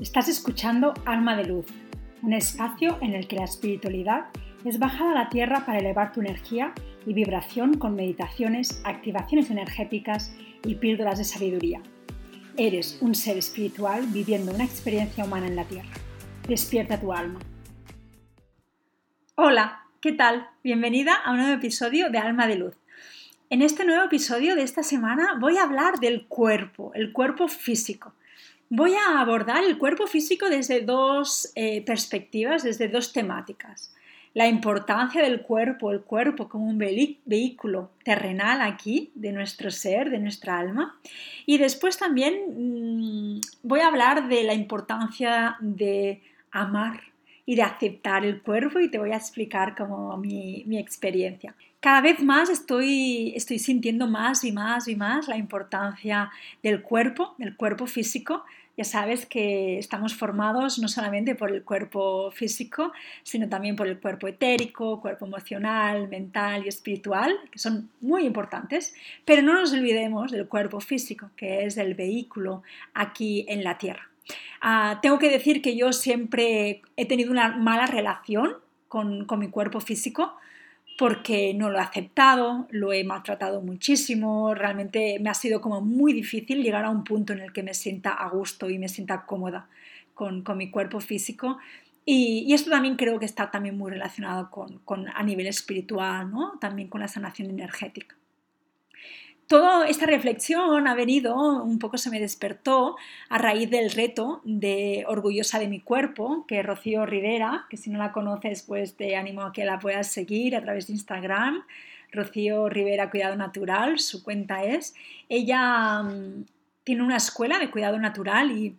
Estás escuchando Alma de Luz, un espacio en el que la espiritualidad es bajada a la tierra para elevar tu energía y vibración con meditaciones, activaciones energéticas y píldoras de sabiduría. Eres un ser espiritual viviendo una experiencia humana en la tierra. Despierta tu alma. Hola, ¿qué tal? Bienvenida a un nuevo episodio de Alma de Luz. En este nuevo episodio de esta semana voy a hablar del cuerpo, el cuerpo físico Voy a abordar el cuerpo físico desde dos eh, perspectivas, desde dos temáticas. La importancia del cuerpo, el cuerpo como un vehículo terrenal aquí de nuestro ser, de nuestra alma. Y después también mm, voy a hablar de la importancia de amar y de aceptar el cuerpo y te voy a explicar como mi, mi experiencia. Cada vez más estoy, estoy sintiendo más y más y más la importancia del cuerpo, del cuerpo físico. Ya sabes que estamos formados no solamente por el cuerpo físico, sino también por el cuerpo etérico, cuerpo emocional, mental y espiritual, que son muy importantes, pero no nos olvidemos del cuerpo físico, que es el vehículo aquí en la Tierra. Ah, tengo que decir que yo siempre he tenido una mala relación con, con mi cuerpo físico porque no lo he aceptado, lo he maltratado muchísimo, realmente me ha sido como muy difícil llegar a un punto en el que me sienta a gusto y me sienta cómoda con, con mi cuerpo físico. Y, y, esto también creo que está también muy relacionado con, con, a nivel espiritual, ¿no? también con la sanación energética toda esta reflexión ha venido, un poco se me despertó a raíz del reto de Orgullosa de mi cuerpo, que Rocío Rivera, que si no la conoces, pues te animo a que la puedas seguir a través de Instagram. Rocío Rivera Cuidado Natural, su cuenta es. Ella mm, tiene una escuela de cuidado natural y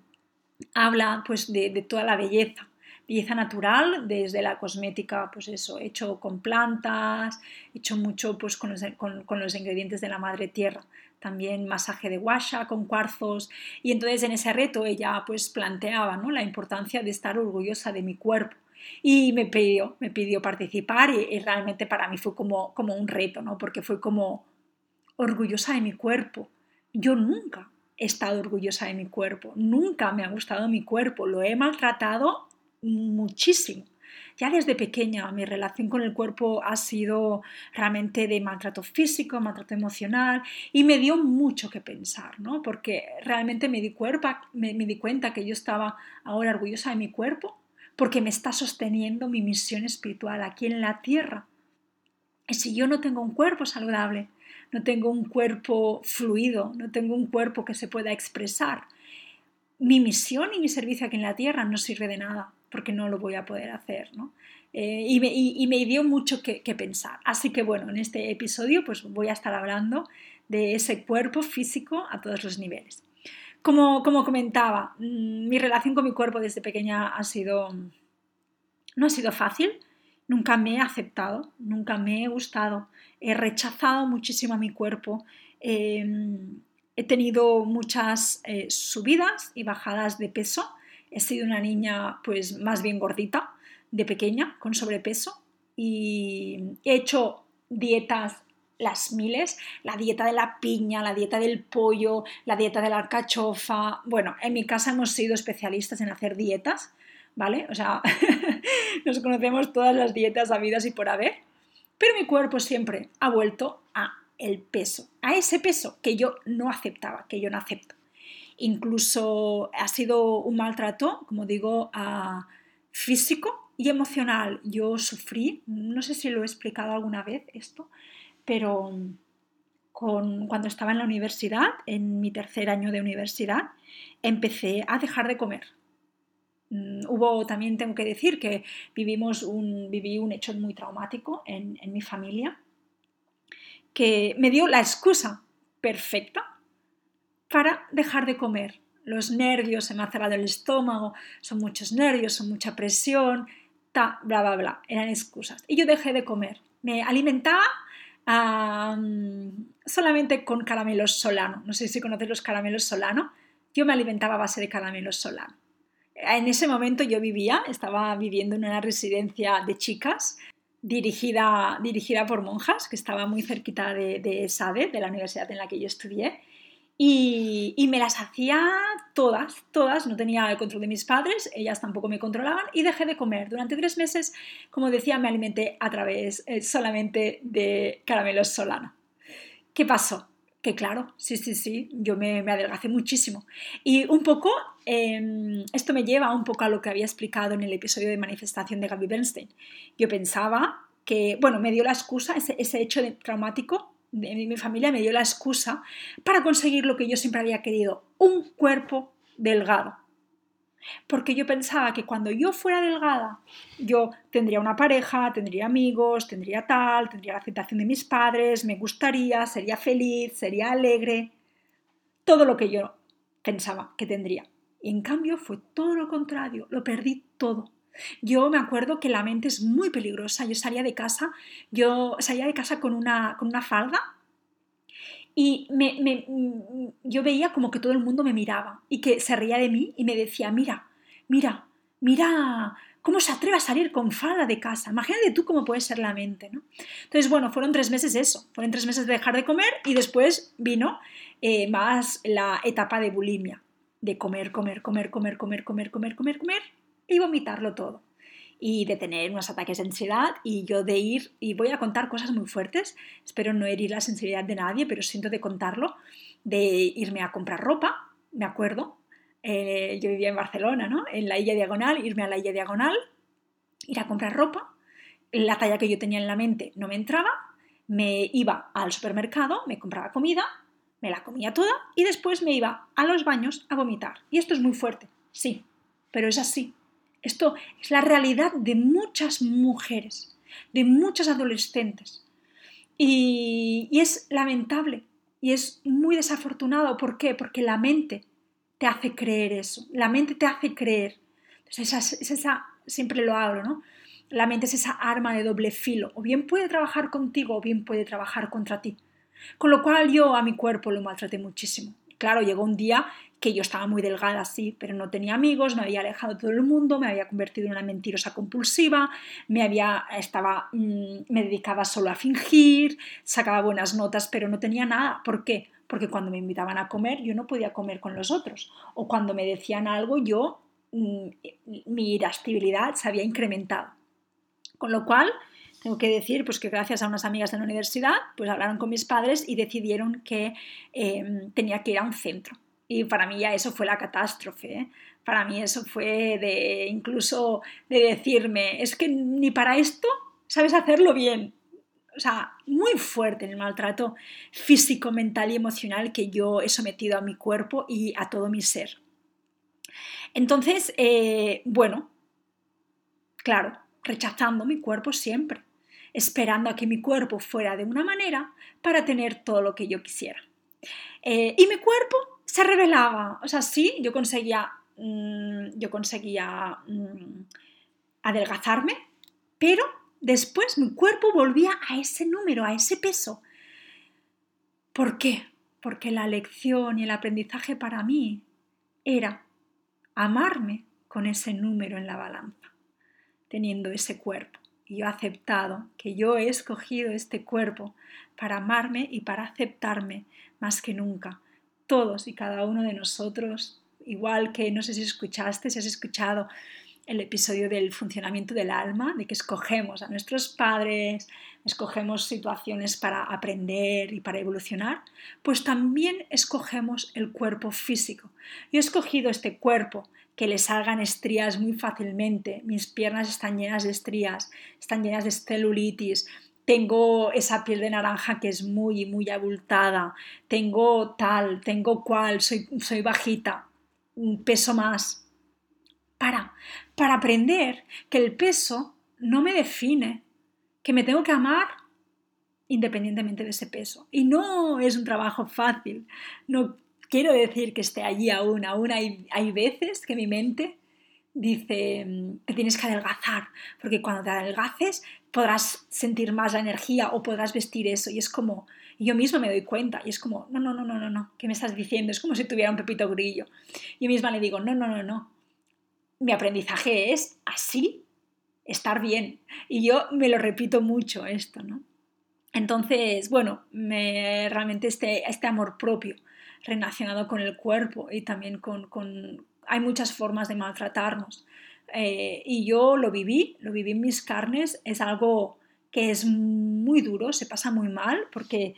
habla pues de, de toda la belleza belleza natural, desde la cosmética, pues eso, hecho con plantas, hecho mucho pues con los, con, los ingredientes de la madre tierra también masaje de guasha con cuarzos y entonces en ese reto ella pues planteaba ¿no? la importancia de estar orgullosa de mi cuerpo y me pidió, me pidió participar y, realmente para mí fue como, como un reto, ¿no? porque fue como orgullosa de mi cuerpo. Yo nunca he estado orgullosa de mi cuerpo, nunca me ha gustado mi cuerpo, lo he maltratado muchísimo. Ya desde pequeña mi relación con el cuerpo ha sido realmente de maltrato físico, maltrato emocional y me dio mucho que pensar, ¿no? Porque realmente me di, cuerpa, me, me di cuenta que yo estaba ahora orgullosa de mi cuerpo porque me está sosteniendo mi misión espiritual aquí en la tierra. Y si yo no tengo un cuerpo saludable, no tengo un cuerpo fluido, no tengo un cuerpo que se pueda expresar, mi misión y mi servicio aquí en la tierra no sirve de nada porque no lo voy a poder hacer, ¿no? Eh, y, me, dio mucho que, pensar. Así que bueno, en este episodio pues voy a estar hablando de ese cuerpo físico a todos los niveles. Como, comentaba, mm, mi relación con mi cuerpo desde pequeña ha sido, no ha sido fácil, nunca me he aceptado, nunca me he gustado, he rechazado muchísimo a mi cuerpo, em, he tenido muchas eh, subidas y bajadas de peso, He sido una niña pues más bien gordita de pequeña, con sobrepeso y he hecho dietas las miles, la dieta de la piña, la dieta del pollo, la dieta de la alcachofa. Bueno, en mi casa hemos sido especialistas en hacer dietas, ¿vale? O sea, nos conocemos todas las dietas habidas y por haber, pero mi cuerpo siempre ha vuelto a el peso, a ese peso que yo no aceptaba, que yo no acepto. Incluso ha sido un maltrato, como digo, físico y emocional. Yo sufrí, no sé si lo he explicado alguna vez esto, pero cuando estaba en la universidad, en mi tercer año de universidad, empecé a dejar de comer. Mm, hubo también, tengo que decir, que vivimos viví un hecho muy traumático en mi familia que me dio la excusa perfecta para dejar de comer. Los nervios, se me ha cerrado el estómago, son muchos nervios, son mucha presión, ta, bla, bla, bla. Eran excusas. Y yo dejé de comer. Me alimentaba solamente con caramelos solano. No sé si conoces los caramelos solano. Yo me alimentaba a base de caramelos solano. En ese momento yo vivía, estaba viviendo en una residencia de chicas dirigida, dirigida por monjas, que estaba muy cerquita de, de SADE, de la universidad en la que yo estudié Y, y, me las hacía todas, todas, no tenía el control de mis padres, ellas tampoco me controlaban y dejé de comer. Durante tres meses, como decía, me alimenté a través eh, solamente de caramelos solana. ¿Qué pasó? Que claro, sí, sí, sí, yo me, me adelgacé muchísimo. Y un poco, eh, esto me lleva un poco a lo que había explicado en el episodio de manifestación de Gaby Bernstein. Yo pensaba que, bueno, me dio la excusa, ese, ese hecho de, traumático mi familia me dio la excusa para conseguir lo que yo siempre había querido, un cuerpo delgado. Porque yo pensaba que cuando yo fuera delgada, yo tendría una pareja, tendría amigos, tendría tal, tendría la aceptación de mis padres, me gustaría, sería feliz, sería alegre, todo lo que yo pensaba que tendría. Y en cambio fue todo lo contrario, lo perdí todo. Yo me acuerdo que la mente es muy peligrosa. Yo salía de casa, yo salía de casa con una, con una falda y me, me, mm, yo veía como que todo el mundo me miraba y que se reía de mí y me decía, mira, mira, mira, ¿cómo se atreve a salir con falda de casa? Imagínate tú cómo puede ser la mente, ¿no? Entonces, bueno, fueron tres meses eso, fueron tres meses de dejar de comer y después vino eh, más la etapa de bulimia, de comer, comer, comer, comer, comer, comer, comer, comer, comer y vomitarlo todo y de tener unos ataques de ansiedad y yo de ir, y voy a contar cosas muy fuertes, espero no herir la sensibilidad de nadie, pero siento de contarlo, de irme a comprar ropa, me acuerdo, eh, yo vivía en Barcelona, ¿no? En la Illa Diagonal, irme a la Illa Diagonal, ir a comprar ropa, la talla que yo tenía en la mente no me entraba, me iba al supermercado, me compraba comida, me la comía toda y después me iba a los baños a vomitar. Y esto es muy fuerte, sí, pero es así. Esto es la realidad de muchas mujeres, de muchas adolescentes. Y, es lamentable y es muy desafortunado. ¿Por qué? Porque la mente te hace creer eso. La mente te hace creer. Esa, siempre lo hablo, ¿no? La mente es esa arma de doble filo. O bien puede trabajar contigo o bien puede trabajar contra ti. Con lo cual yo a mi cuerpo lo maltraté muchísimo. Claro, llegó un día que yo estaba muy delgada, sí, pero no tenía amigos, me había alejado de todo el mundo, me había convertido en una mentirosa compulsiva, me, había, estaba, mm, me dedicaba solo a fingir, sacaba buenas notas, pero no tenía nada. ¿Por qué? Porque cuando me invitaban a comer yo no podía comer con los otros. O cuando me decían algo yo, mm, mi irascibilidad se había incrementado. Con lo cual, tengo que decir pues, que gracias a unas amigas de la universidad, pues hablaron con mis padres y decidieron que em, tenía que ir a un centro y para mí ya eso fue la catástrofe. ¿eh? Para mí eso fue de incluso de decirme, es que ni para esto sabes hacerlo bien. O sea, muy fuerte el maltrato físico, mental y emocional que yo he sometido a mi cuerpo y a todo mi ser. Entonces, eh, bueno, claro, rechazando mi cuerpo siempre, esperando a que mi cuerpo fuera de una manera para tener todo lo que yo quisiera. Eh, y mi cuerpo se revelaba. O sea, sí, yo conseguía, mm, yo conseguía mm, adelgazarme, pero después mi cuerpo volvía a ese número, a ese peso. ¿Por qué? Porque la lección y el aprendizaje para mí era amarme con ese número en la balanza, teniendo ese cuerpo. Y yo he aceptado que yo he escogido este cuerpo para amarme y para aceptarme más que nunca, todos y cada uno de nosotros, igual que no sé si escuchaste, si has escuchado el episodio del funcionamiento del alma, de que escogemos a nuestros padres, escogemos situaciones para aprender y para evolucionar, pues también escogemos el cuerpo físico. Yo he escogido este cuerpo que le salgan estrías muy fácilmente, mis piernas están llenas de estrías, están llenas de celulitis, tengo esa piel de naranja que es muy, muy abultada, tengo tal, tengo cual, soy, soy bajita, peso más. Para, para aprender que el peso no me define, que me tengo que amar independientemente de ese peso. Y no es un trabajo fácil. No quiero decir que esté allí aún, aún hay, hay veces que mi mente dice que tienes que adelgazar, porque cuando te adelgaces podrás sentir más la energía o podrás vestir eso. Y es como, yo misma me doy cuenta y es como, no, no, no, no, no, no, ¿qué me estás diciendo? Es como si tuviera un pepito grillo. Yo misma le digo, no, no, no, no. Mi aprendizaje es así, estar bien. Y yo me lo repito mucho esto, ¿no? Entonces, bueno, me, realmente este, este amor propio relacionado con el cuerpo y también con, hay muchas formas de maltratarnos. Eh, y yo lo viví, lo viví en mis carnes, es algo que es muy duro, se pasa muy mal porque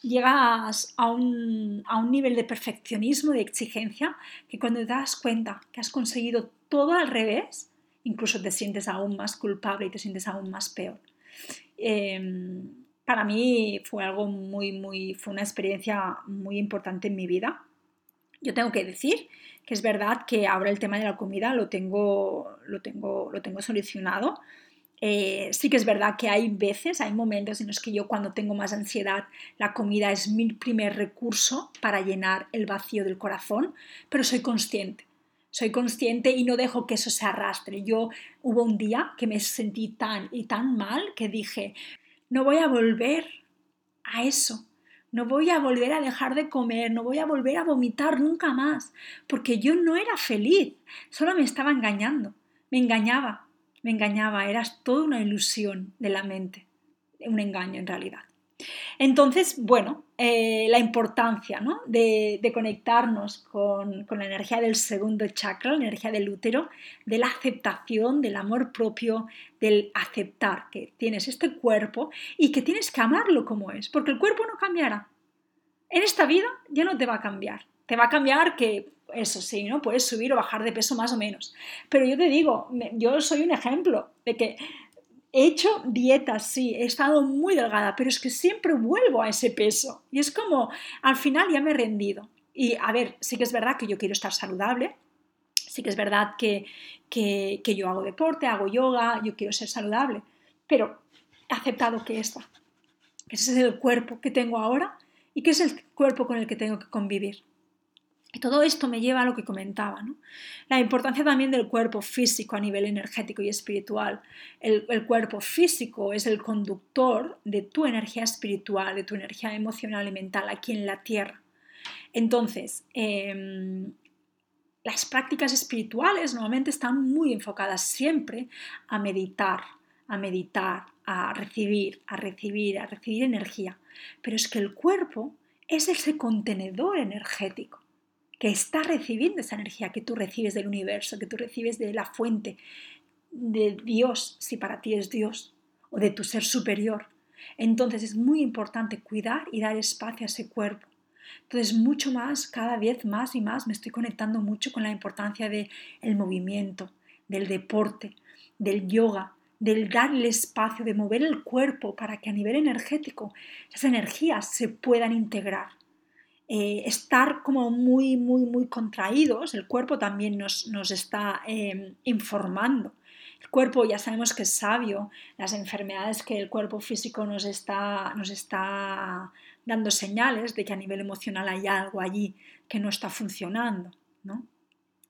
llegas a un, a un nivel de perfeccionismo, de exigencia, que cuando te das cuenta que has conseguido todo al revés, incluso te sientes aún más culpable y te sientes aún más peor. Em, para mí fue algo muy, muy, fue una experiencia muy importante en mi vida. Yo tengo que decir que es verdad que ahora el tema de la comida lo tengo, lo tengo, lo tengo solucionado. Eh, sí que es verdad que hay veces, hay momentos en los que yo cuando tengo más ansiedad, la comida es mi primer recurso para llenar el vacío del corazón, pero soy consciente. Soy consciente y no dejo que eso se arrastre. Yo hubo un día que me sentí tan y tan mal que dije, no voy a volver a eso. No voy a volver a dejar de comer, no voy a volver a vomitar nunca más, porque yo no era feliz, solo me estaba engañando, me engañaba, me engañaba, era toda una ilusión de la mente, un engaño en realidad. Entonces, bueno, eh, la importancia de, conectarnos con, la energía del segundo chakra, la energía del útero, de la aceptación, del amor propio, del aceptar que tienes este cuerpo y que tienes que amarlo como es, porque el cuerpo no cambiará. En esta vida ya no te va a cambiar. Te va a cambiar que, eso sí, ¿no? Puedes subir o bajar de peso más o menos. Pero yo te digo, yo soy un ejemplo de que He hecho dietas, sí, he estado muy delgada, pero es que siempre vuelvo a ese peso. Y es como, al final ya me he rendido. Y a ver, sí que es verdad que yo quiero estar saludable, sí que es verdad que, que, yo hago deporte, hago yoga, yo quiero ser saludable, pero he aceptado que esta, que ese es el cuerpo que tengo ahora y que es el cuerpo con el que tengo que convivir. Y todo esto me lleva a lo que comentaba, la importancia también del cuerpo físico a nivel energético y espiritual. El, cuerpo físico es el conductor de tu energía espiritual, de tu energía emocional y mental aquí en la Tierra. Entonces, em, las prácticas espirituales normalmente están muy enfocadas siempre a meditar, a meditar, a recibir, a recibir, a recibir energía. Pero es que el cuerpo es ese contenedor energético que está recibiendo esa energía que tú recibes del universo, que tú recibes de la fuente, de Dios, si para ti es Dios, o de tu ser superior. Entonces es muy importante cuidar y dar espacio a ese cuerpo. Entonces mucho más, cada vez más y más me estoy conectando mucho con la importancia del el movimiento, del deporte, del yoga, del darle espacio, de mover el cuerpo para que a nivel energético esas energías se puedan integrar. Eh, estar como muy, muy, muy contraídos, el cuerpo también nos, está em, informando. El cuerpo ya sabemos que es sabio, las enfermedades que el cuerpo físico nos está, nos está dando señales de que a nivel emocional hay algo allí que no está funcionando. ¿no?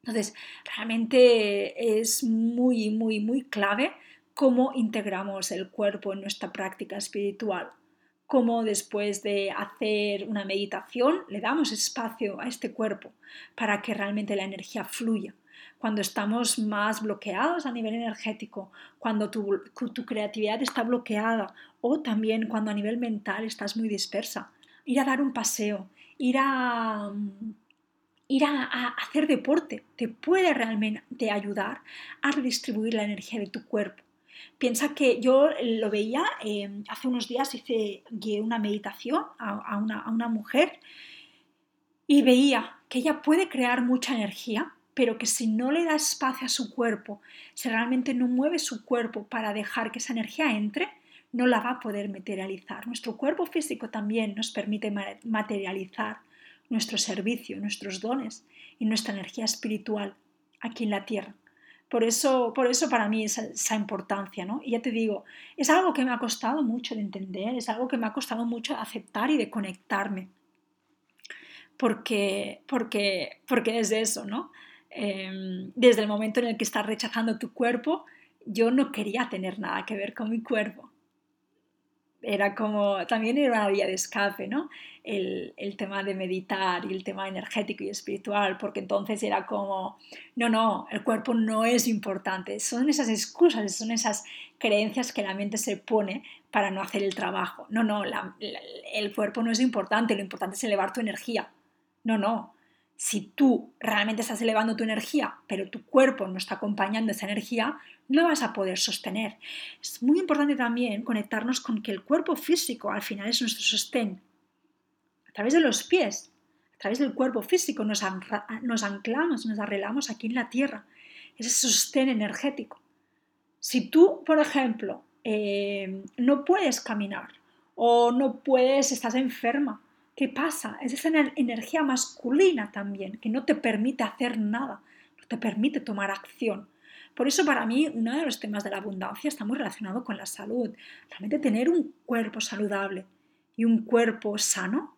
Entonces, realmente es muy, muy, muy clave cómo integramos el cuerpo en nuestra práctica espiritual cómo después de hacer una meditación le damos espacio a este cuerpo para que realmente la energía fluya. Cuando estamos más bloqueados a nivel energético, cuando tu, creatividad está bloqueada o también cuando a nivel mental estás muy dispersa, ir a dar un paseo, ir a, ir a, hacer deporte te puede realmente ayudar a redistribuir la energía de tu cuerpo Piensa que yo lo veía, em, hace unos días hice una meditación a, una, mujer y veía que ella puede crear mucha energía, pero que si no le da espacio a su cuerpo, si realmente no mueve su cuerpo para dejar que esa energía entre, no la va a poder materializar. Nuestro cuerpo físico también nos permite materializar nuestro servicio, nuestros dones y nuestra energía espiritual aquí en la tierra. Por eso, por eso para mí esa, esa importancia, ¿no? Y ya te digo, es algo que me ha costado mucho de entender, es algo que me ha costado mucho de aceptar y de conectarme. Porque, porque, porque es eso, ¿no? Em, desde el momento en el que estás rechazando tu cuerpo, yo no quería tener nada que ver con mi cuerpo era como, también era una vía de escape, ¿no? El, el, tema de meditar y el tema energético y espiritual, porque entonces era como, no, no, el cuerpo no es importante, son esas excusas, son esas creencias que la mente se pone para no hacer el trabajo. No, no, el cuerpo no es importante, lo importante es elevar tu energía. No, no. Si tú realmente estás elevando tu energía, pero tu cuerpo no está acompañando esa energía, no vas a poder sostener. Es muy importante también conectarnos con que el cuerpo físico al final es nuestro sostén. A través de los pies, a través del cuerpo físico nos, anclamos, nos arreglamos aquí en la tierra. Ese sostén energético. Si tú, por ejemplo, eh, no puedes caminar o no puedes, estás enferma, ¿qué pasa? Es esa energía masculina también que no te permite hacer nada, no te permite tomar acción. Por eso para mí uno de los temas de la abundancia está muy relacionado con la salud. Realmente tener un cuerpo saludable y un cuerpo sano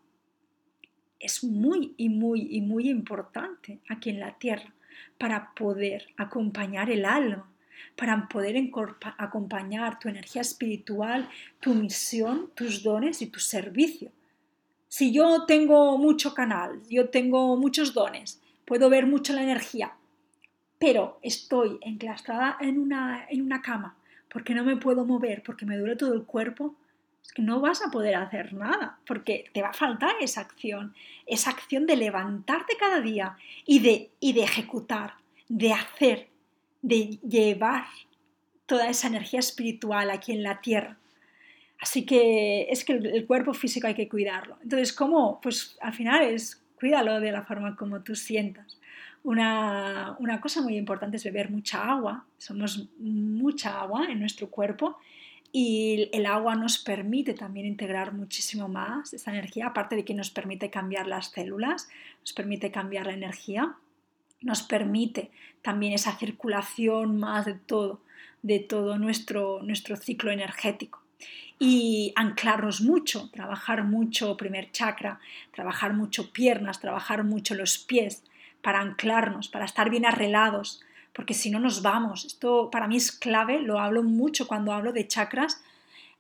es muy y muy y muy importante aquí en la tierra para poder acompañar el alma, para poder acompañar tu energía espiritual, tu misión, tus dones y tu servicio. Si yo tengo mucho canal, yo tengo muchos dones, puedo ver mucho la energía, pero estoy enclastrada en una, en una cama porque no me puedo mover, porque me duele todo el cuerpo, es que no vas a poder hacer nada, porque te va a faltar esa acción, esa acción de levantarte cada día y de, y de ejecutar, de hacer, de llevar toda esa energía espiritual aquí en la tierra. Así que es que el, cuerpo físico hay que cuidarlo. Entonces, ¿cómo? Pues al final es cuídalo de la forma como tú sientas. Una, cosa muy importante es beber mucha agua. Somos mucha agua en nuestro cuerpo y el agua nos permite también integrar muchísimo más esa energía, aparte de que nos permite cambiar las células, nos permite cambiar la energía, nos permite también esa circulación más de todo, de todo nuestro, nuestro ciclo energético y anclarnos mucho, trabajar mucho primer chakra, trabajar mucho piernas, trabajar mucho los pies, para anclarnos, para estar bien arreglados, porque si no nos vamos. Esto para mí es clave, lo hablo mucho cuando hablo de chakras,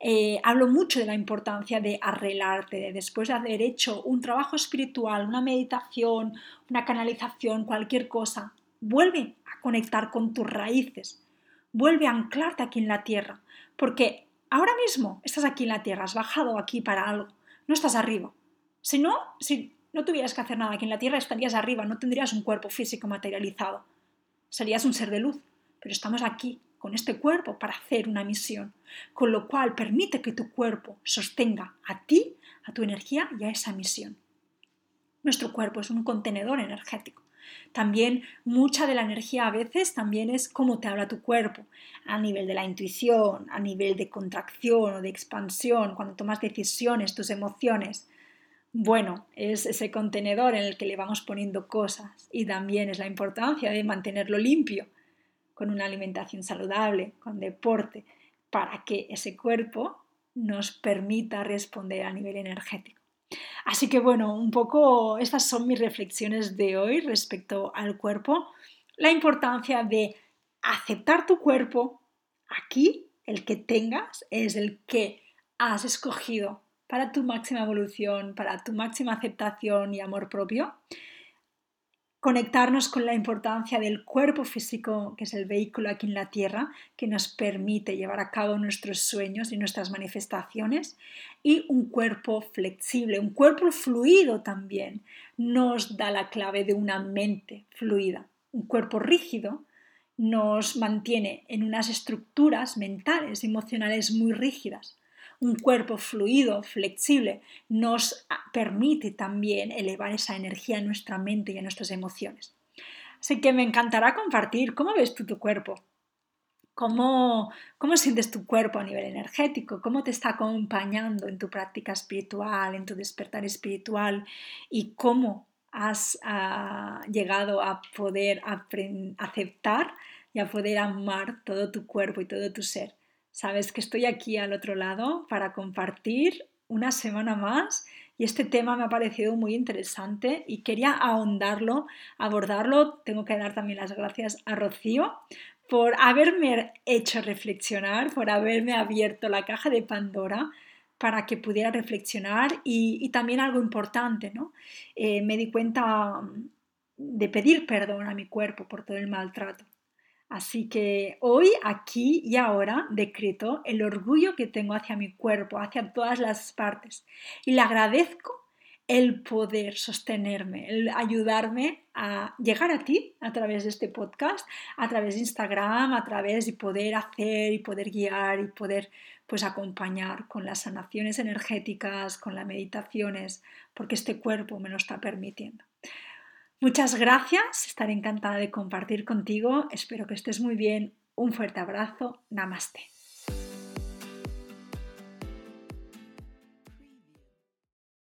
eh, hablo mucho de la importancia de arreglarte, después de haber hecho un trabajo espiritual, una meditación, una canalización, cualquier cosa, vuelve a conectar con tus raíces, vuelve a anclarte aquí en la tierra, porque ahora mismo estás aquí en la tierra, has bajado aquí para algo, no estás arriba. Si no, si no tuvieras que hacer nada aquí en la Tierra, estarías arriba, no tendrías un cuerpo físico materializado. Serías un ser de luz, pero estamos aquí con este cuerpo para hacer una misión, con lo cual permite que tu cuerpo sostenga a ti, a tu energía y a esa misión. Nuestro cuerpo es un contenedor energético. También mucha de la energía a veces también es cómo te habla tu cuerpo, a nivel de la intuición, a nivel de contracción o de expansión, cuando tomas decisiones, tus emociones. Bueno, es ese contenedor en el que le vamos poniendo cosas y también es la importancia de mantenerlo limpio, con una alimentación saludable, con deporte, para que ese cuerpo nos permita responder a nivel energético. Así que bueno, un poco estas son mis reflexiones de hoy respecto al cuerpo. La importancia de aceptar tu cuerpo aquí, el que tengas, es el que has escogido para tu máxima evolución, para tu máxima aceptación y amor propio. Conectarnos con la importancia del cuerpo físico, que es el vehículo aquí en la Tierra, que nos permite llevar a cabo nuestros sueños y nuestras manifestaciones. Y un cuerpo flexible, un cuerpo fluido también, nos da la clave de una mente fluida. Un cuerpo rígido nos mantiene en unas estructuras mentales, emocionales muy rígidas un cuerpo fluido, flexible, nos permite también elevar esa energía en nuestra mente y en nuestras emociones. Así que me encantará compartir cómo ves tú tu cuerpo, cómo, cómo sientes tu cuerpo a nivel energético, cómo te está acompañando en tu práctica espiritual, en tu despertar espiritual y cómo has ah, llegado a poder aceptar y a poder amar todo tu cuerpo y todo tu ser. Sabes que estoy aquí al otro lado para compartir una semana más y este tema me ha parecido muy interesante y quería ahondarlo, abordarlo. Tengo que dar también las gracias a Rocío por haberme hecho reflexionar, por haberme abierto la caja de Pandora para que pudiera reflexionar y, también algo importante, ¿no? Eh, me di cuenta de pedir perdón a mi cuerpo por todo el maltrato. Así que hoy, aquí y ahora, decreto el orgullo que tengo hacia mi cuerpo, hacia todas las partes. Y le agradezco el poder sostenerme, el ayudarme a llegar a ti a través de este podcast, a través de Instagram, a través de poder hacer y poder guiar y poder pues acompañar con las sanaciones energéticas, con las meditaciones, porque este cuerpo me lo está permitiendo. Muchas gracias, estaré encantada de compartir contigo, espero que estés muy bien, un fuerte abrazo, namaste.